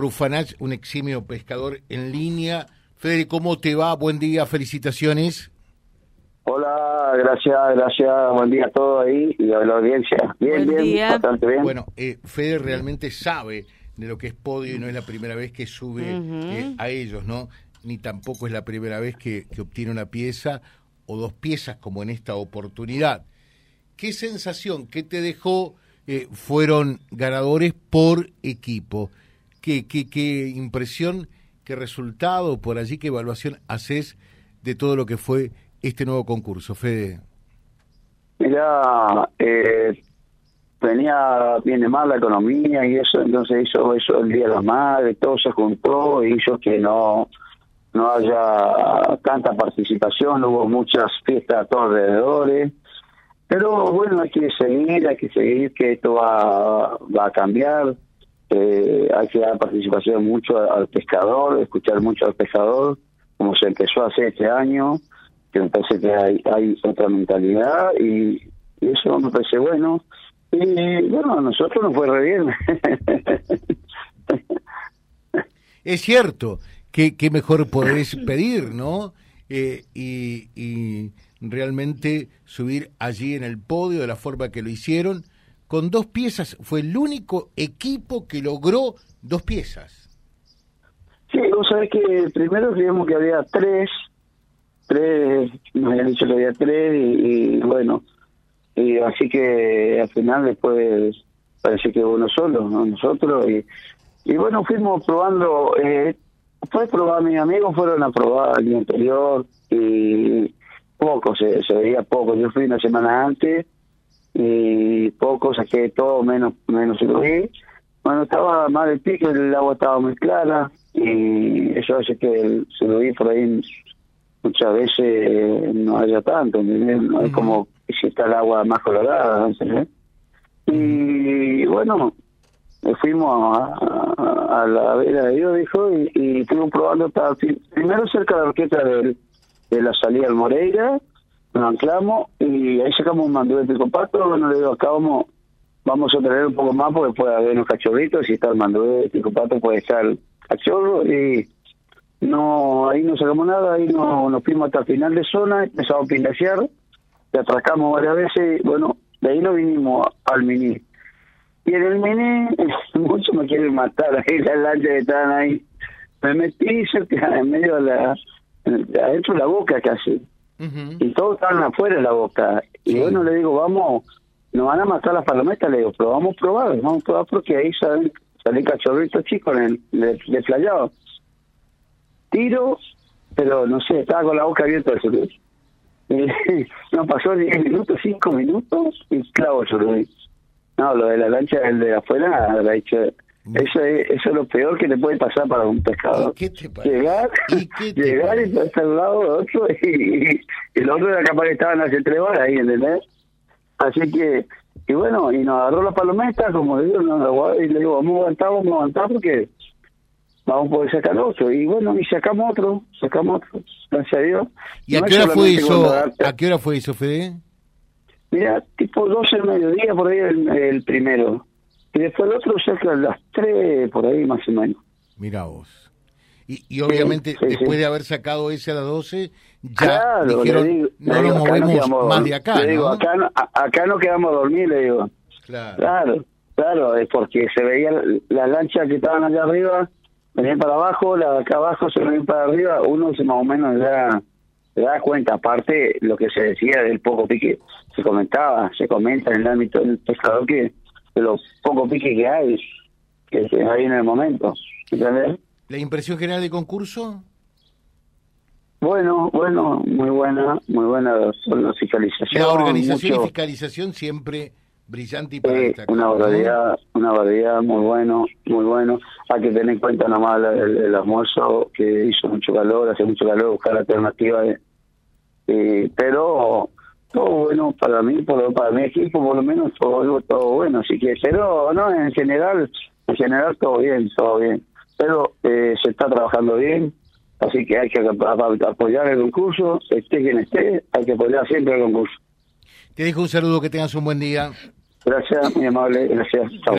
Rufanach, un eximio pescador en línea. Fede, ¿cómo te va? Buen día, felicitaciones. Hola, gracias, gracias, buen día a todos ahí y a la audiencia. Bien, Buen bien, día. bastante bien. Bueno, eh, Fede realmente sabe de lo que es podio y no es la primera vez que sube eh, a ellos, ¿no? Ni tampoco es la primera vez que, que obtiene una pieza o dos piezas como en esta oportunidad. ¿Qué sensación, qué te dejó? eh, fueron ganadores por equipo. ¿Qué, qué, qué impresión, qué resultado por allí, qué evaluación haces de todo lo que fue este nuevo concurso, Fede? Mira, eh, venía bien de mal la economía y eso, entonces hizo eso el Día de la Madre, todo se juntó y hizo que no no haya tanta participación, hubo muchas fiestas a todos alrededores. Pero bueno, hay que seguir, hay que seguir, que esto va, va a cambiar. Eh, hay que dar participación mucho al pescador, escuchar mucho al pescador, como se empezó a hacer este año, que me parece que hay, hay otra mentalidad y, y eso me parece bueno. Y bueno, a nosotros nos fue re bien. Es cierto, que, que mejor podés pedir, ¿no? Eh, y, y realmente subir allí en el podio de la forma que lo hicieron. Con dos piezas, fue el único equipo que logró dos piezas. Sí, vos sabés que primero creíamos que había tres, tres, nos habían dicho que había tres y, bueno, y así que al final después parece que uno solo, ¿no? nosotros, y, y bueno, fuimos probando, eh, fue probar, mis amigos fueron a probar el día anterior y poco, se, se veía poco, yo fui una semana antes y poco, saqué todo menos, menos lo vi. Bueno, estaba mal el pique, el agua estaba muy clara y eso hace que el vi por ahí muchas veces eh, no haya tanto, ¿entendés? No es como si está el agua más colorada, ¿entendés? Y bueno, fuimos a, a- a la vera de Dios, dijo, y, y estuvimos probando hasta primero cerca de la orquesta del- de la salida del Moreira, nos anclamos y ahí sacamos un pico pato, bueno, le digo, acá vamos, vamos a tener un poco más porque puede haber unos cachorritos, si está el pico pato puede estar cachorro y no, ahí no sacamos nada, ahí no, nos fuimos hasta el final de zona, empezamos a pindasear, te atracamos varias veces, bueno, de ahí nos vinimos al mini. Y en el mini, muchos me quieren matar, ahí las lanchas que estaban ahí. Me metí cerca, en medio de la, adentro de la boca casi Y todos estaban afuera de la boca. Y Sí. bueno, le digo, vamos, nos van a matar las palometas, le digo, pero vamos a probar, vamos a probar porque ahí salen, salen cachorritos chicos en el. Tiro, pero no sé, estaba con la boca abierta el no pasó 10 minutos, 5 minutos y clavo el surubí. No, lo de la lancha, el de afuera, la hecho, eso es, eso es lo peor que le puede pasar para un pescador ¿Y qué te parece? llegar, ¿Y qué te llegar y estar al lado de otro y, y el otro era capaz que estaban hace tres horas ahí, ¿entendés? Así que, y bueno, y nos agarró la palometa, como digo, nos y le digo, vamos a aguantar, vamos a aguantar porque vamos a poder sacar otro. Y bueno, y sacamos otro, sacamos otro, gracias a Dios. ¿Y a qué hora fue eso? ¿A qué hora fue eso, Fede? Mira, tipo 12 del mediodía, por ahí el, el primero. Y después el otro cerca de las 3, por ahí más o menos. Mira vos. Y, y obviamente, sí, después sí. de haber sacado ese a las 12, ya Claro, dijeron, digo- no nos quedamos más de acá, Le digo, ¿no? acá, no- acá no quedamos a dormir, le digo. Claro. Claro, claro, es porque se veía las lanchas que estaban allá arriba, venían para abajo, las de acá abajo se venían para arriba, uno se más o menos ya se da cuenta, aparte lo que se decía del poco pique, se comentaba, se comenta en el ámbito del pescador que de los poco pique que hay, que se hay en el momento, ¿entendés? ¿La impresión general del concurso? Bueno, bueno, muy buena, muy buena la fiscalización. La organización mucho- y fiscalización siempre brillante y para destacar, una barbaridad, una barbaridad muy bueno, muy bueno. Hay que tener en cuenta nomás el, el- almuerzo que hizo mucho calor, hace mucho calor, buscar alternativas. eh, pero todo bueno para mí, por, para mi equipo, por lo menos todo, todo bueno. Así que, pero no, en general, en general todo bien, todo bien. Pero eh, se está trabajando bien, así que hay que ap- ap- apoyar el concurso, esté quien esté, hay que apoyar siempre el concurso. Te dejo un saludo, que tengas un buen día. Gracias, muy amable, gracias. Chao.